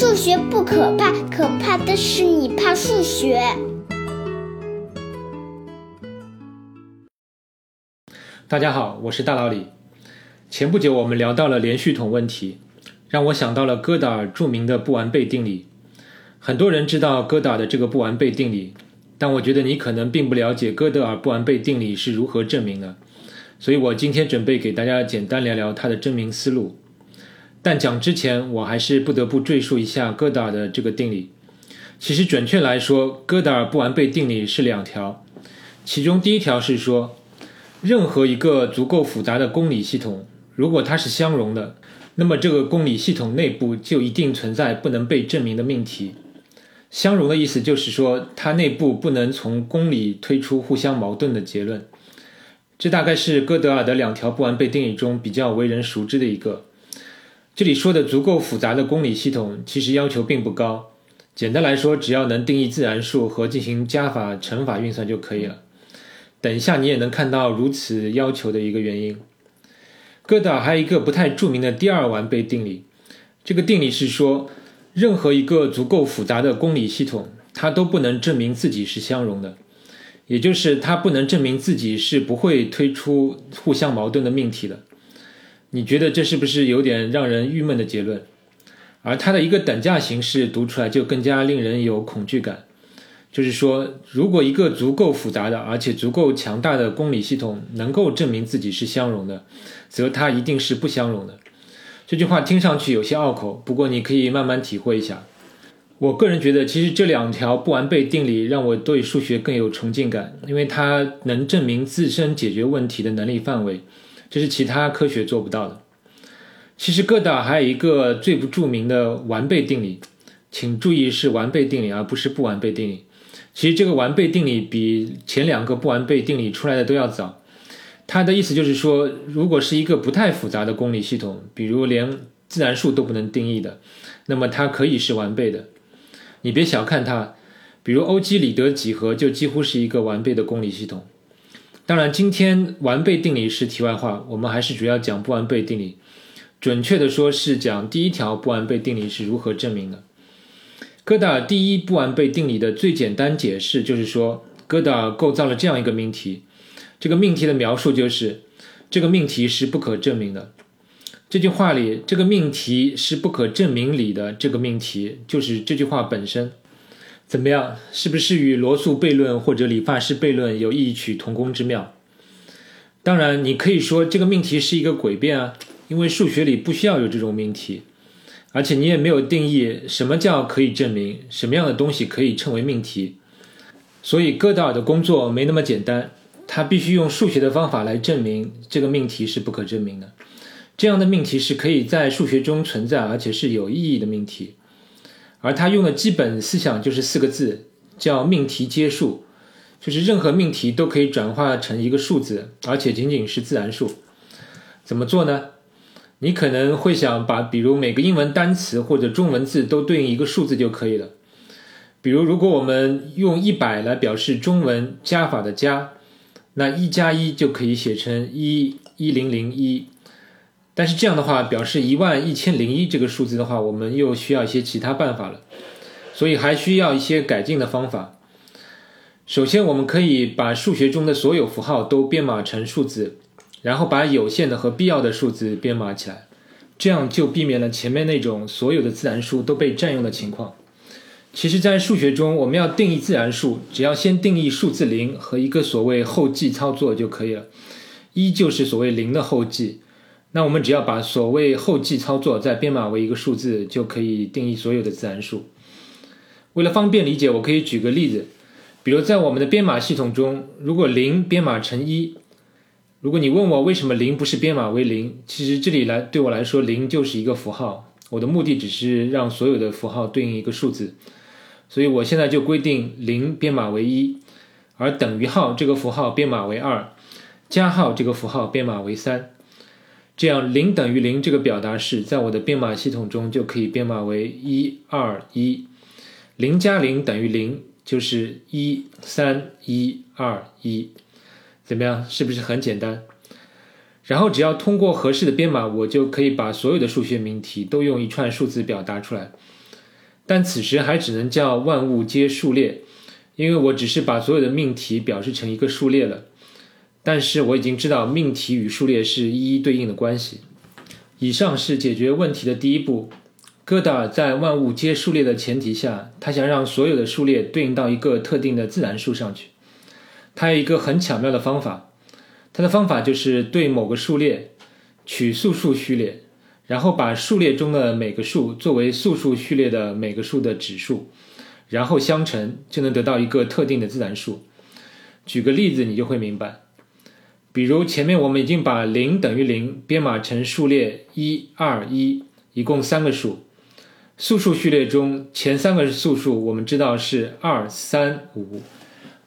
数学不可怕，可怕的是你怕数学。大家好，我是大老李。前不久我们聊到了连续统问题，让我想到了哥德尔著名的不完备定理。很多人知道哥德尔的这个不完备定理，但我觉得你可能并不了解哥德尔不完备定理是如何证明的。所以我今天准备给大家简单聊聊它的证明思路。但讲之前，我还是不得不赘述一下哥德尔的这个定理。其实准确来说，哥德尔不完备定理是两条，其中第一条是说，任何一个足够复杂的公理系统，如果它是相容的，那么这个公理系统内部就一定存在不能被证明的命题。相容的意思就是说，它内部不能从公理推出互相矛盾的结论。这大概是哥德尔的两条不完备定理中比较为人熟知的一个。这里说的足够复杂的公理系统，其实要求并不高。简单来说，只要能定义自然数和进行加法、乘法运算就可以了。等一下你也能看到如此要求的一个原因。哥德尔还有一个不太著名的第二完备定理，这个定理是说，任何一个足够复杂的公理系统，它都不能证明自己是相容的。也就是它不能证明自己是不会推出互相矛盾的命题的，你觉得这是不是有点让人郁闷的结论？而它的一个等价形式读出来就更加令人有恐惧感，就是说，如果一个足够复杂的而且足够强大的公理系统能够证明自己是相容的，则它一定是不相容的。这句话听上去有些拗口，不过你可以慢慢体会一下。我个人觉得，其实这两条不完备定理让我对数学更有崇敬感，因为它能证明自身解决问题的能力范围，这是其他科学做不到的。其实哥德尔还有一个最不著名的完备定理，请注意是完备定理而不是不完备定理。其实这个完备定理比前两个不完备定理出来的都要早。它的意思就是说，如果是一个不太复杂的公理系统，比如连自然数都不能定义的，那么它可以是完备的。你别小看它，比如欧几里得几何就几乎是一个完备的公理系统。当然，今天完备定理是题外话，我们还是主要讲不完备定理。准确的说，是讲第一条不完备定理是如何证明的。哥德尔第一不完备定理的最简单解释就是说，哥德尔构造了这样一个命题，这个命题的描述就是这个命题是不可证明的。这句话里，这个命题是不可证明里的这个命题，就是这句话本身。怎么样？是不是与罗素悖论或者理发师悖论有异曲同工之妙？当然，你可以说这个命题是一个诡辩啊，因为数学里不需要有这种命题，而且你也没有定义什么叫可以证明，什么样的东西可以称为命题。所以，哥德尔的工作没那么简单，他必须用数学的方法来证明这个命题是不可证明的。这样的命题是可以在数学中存在，而且是有意义的命题。而他用的基本思想就是四个字，叫命题接数，就是任何命题都可以转化成一个数字，而且仅仅是自然数。怎么做呢？你可能会想把，比如每个英文单词或者中文字都对应一个数字就可以了。比如，如果我们用一百来表示中文加法的加，那一加一就可以写成一一零零一。但是这样的话，表示一万一千零一这个数字的话，我们又需要一些其他办法了，所以还需要一些改进的方法。首先，我们可以把数学中的所有符号都编码成数字，然后把有限的和必要的数字编码起来，这样就避免了前面那种所有的自然数都被占用的情况。其实，在数学中，我们要定义自然数，只要先定义数字零和一个所谓后继操作就可以了。一就是所谓零的后继。那我们只要把所谓后继操作再编码为一个数字，就可以定义所有的自然数。为了方便理解，我可以举个例子，比如在我们的编码系统中，如果零编码成一，如果你问我为什么零不是编码为零，其实这里来对我来说，零就是一个符号，我的目的只是让所有的符号对应一个数字，所以我现在就规定零编码为一，而等于号这个符号编码为二，加号这个符号编码为三。这样，零等于零这个表达式在我的编码系统中就可以编码为一二一，零加零等于零，就是一三一二一，怎么样？是不是很简单？然后只要通过合适的编码，我就可以把所有的数学命题都用一串数字表达出来。但此时还只能叫万物皆数列，因为我只是把所有的命题表示成一个数列了。但是我已经知道命题与数列是一一对应的关系。以上是解决问题的第一步。戈达尔在万物皆数列的前提下，他想让所有的数列对应到一个特定的自然数上去。他有一个很巧妙的方法，他的方法就是对某个数列取素数序列。然后把数列中的每个数作为素数序列的每个数的指数，然后相乘，就能得到一个特定的自然数。举个例子，你就会明白。比如前面我们已经把零等于零编码成数列一二一，一共三个数。素数序列中前三个素数我们知道是二三五，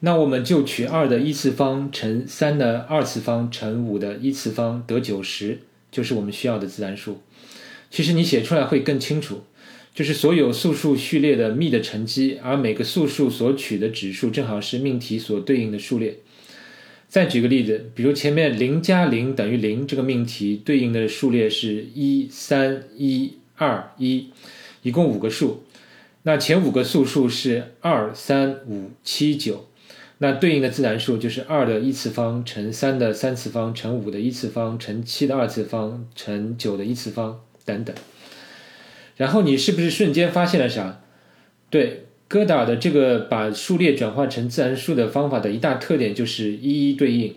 那我们就取二的一次方乘三的二次方乘五的一次方得九十，就是我们需要的自然数。其实你写出来会更清楚，就是所有素数序列的幂的乘积，而每个素数所取的指数正好是命题所对应的数列。再举个例子，比如前面零加零等于零这个命题对应的数列是一三一二一，一共五个数，那前五个素数是二三五七九，那对应的自然数就是二的一次方乘三的三次方乘五的一次方乘七的二次方乘九的一次方。等等，然后你是不是瞬间发现了啥？对，戈达尔的这个把数列转化成自然数的方法的一大特点就是一一对应，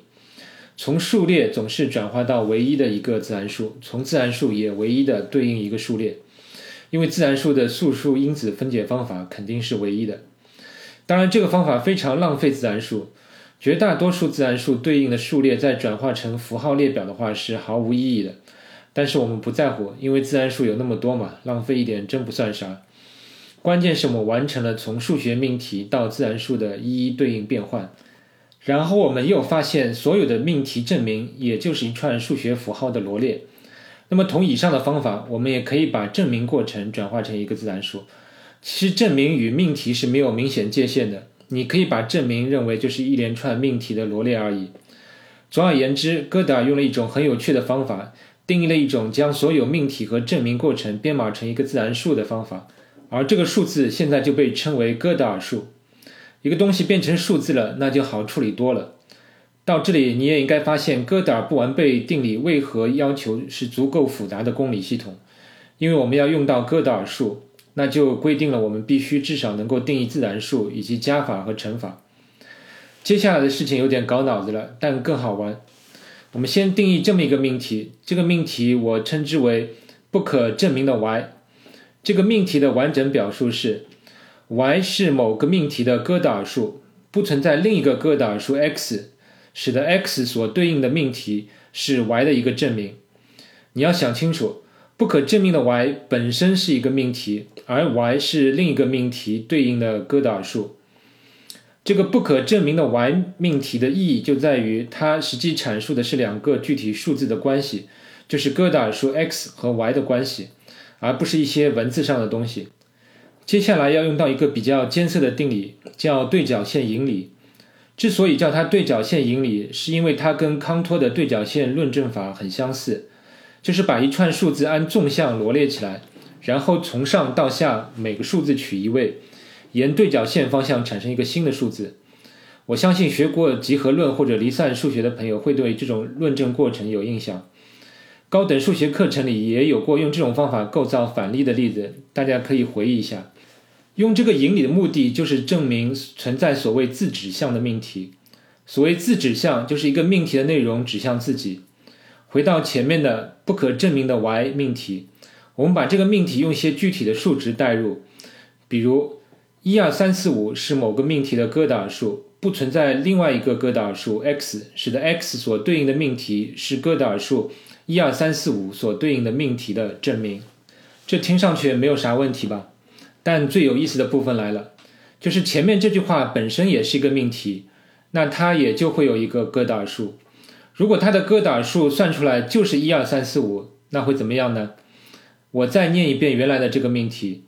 从数列总是转化到唯一的一个自然数，从自然数也唯一的对应一个数列，因为自然数的素数因子分解方法肯定是唯一的。当然，这个方法非常浪费自然数，绝大多数自然数对应的数列在转化成符号列表的话是毫无意义的。但是我们不在乎，因为自然数有那么多嘛，浪费一点真不算啥。关键是我们完成了从数学命题到自然数的一一对应变换，然后我们又发现所有的命题证明也就是一串数学符号的罗列。那么同以上的方法，我们也可以把证明过程转化成一个自然数。其实证明与命题是没有明显界限的，你可以把证明认为就是一连串命题的罗列而已。总而言之，哥达尔用了一种很有趣的方法。定义了一种将所有命题和证明过程编码成一个自然数的方法，而这个数字现在就被称为哥德尔数。一个东西变成数字了，那就好处理多了。到这里，你也应该发现哥德尔不完备定理为何要求是足够复杂的公理系统，因为我们要用到哥德尔数，那就规定了我们必须至少能够定义自然数以及加法和乘法。接下来的事情有点搞脑子了，但更好玩。我们先定义这么一个命题，这个命题我称之为不可证明的 y。这个命题的完整表述是：y 是某个命题的哥德尔数，不存在另一个哥德尔数 x，使得 x 所对应的命题是 y 的一个证明。你要想清楚，不可证明的 y 本身是一个命题，而 y 是另一个命题对应的哥德尔数。这个不可证明的 y 命题的意义就在于，它实际阐述的是两个具体数字的关系，就是哥德尔数 x 和 y 的关系，而不是一些文字上的东西。接下来要用到一个比较艰涩的定理，叫对角线引理。之所以叫它对角线引理，是因为它跟康托的对角线论证法很相似，就是把一串数字按纵向罗列起来，然后从上到下每个数字取一位。沿对角线方向产生一个新的数字，我相信学过集合论或者离散数学的朋友会对这种论证过程有印象。高等数学课程里也有过用这种方法构造反例的例子，大家可以回忆一下。用这个引理的目的就是证明存在所谓自指向的命题。所谓自指向，就是一个命题的内容指向自己。回到前面的不可证明的 y 命题，我们把这个命题用一些具体的数值代入，比如。一二三四五是某个命题的哥德尔数，不存在另外一个哥德尔数 x，使得 x 所对应的命题是哥德尔数一二三四五所对应的命题的证明。这听上去没有啥问题吧？但最有意思的部分来了，就是前面这句话本身也是一个命题，那它也就会有一个哥德尔数。如果它的哥德尔数算出来就是一二三四五，那会怎么样呢？我再念一遍原来的这个命题。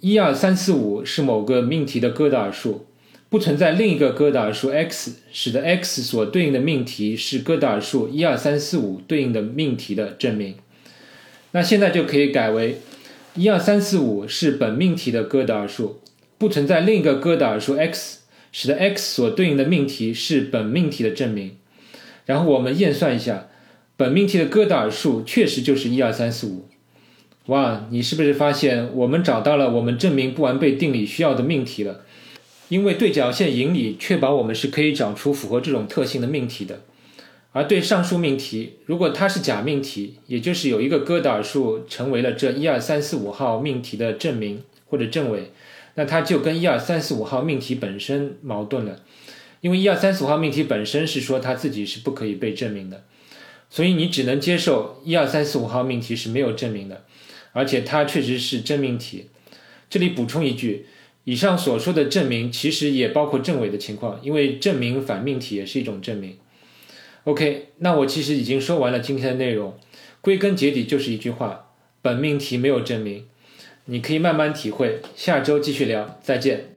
一二三四五是某个命题的哥德尔数，不存在另一个哥德尔数 x，使得 x 所对应的命题是哥德尔数一二三四五对应的命题的证明。那现在就可以改为一二三四五是本命题的哥德尔数，不存在另一个哥德尔数 x，使得 x 所对应的命题是本命题的证明。然后我们验算一下，本命题的哥德尔数确实就是一二三四五。哇，你是不是发现我们找到了我们证明不完备定理需要的命题了？因为对角线引理确保我们是可以找出符合这种特性的命题的。而对上述命题，如果它是假命题，也就是有一个哥德尔数成为了这一二三四五号命题的证明或者证伪，那它就跟一二三四五号命题本身矛盾了。因为一二三四五号命题本身是说它自己是不可以被证明的，所以你只能接受一二三四五号命题是没有证明的，而且它确实是真命题。这里补充一句，以上所说的证明其实也包括证伪的情况，因为证明反命题也是一种证明。OK，那我其实已经说完了今天的内容，归根结底就是一句话：本命题没有证明。你可以慢慢体会，下周继续聊，再见。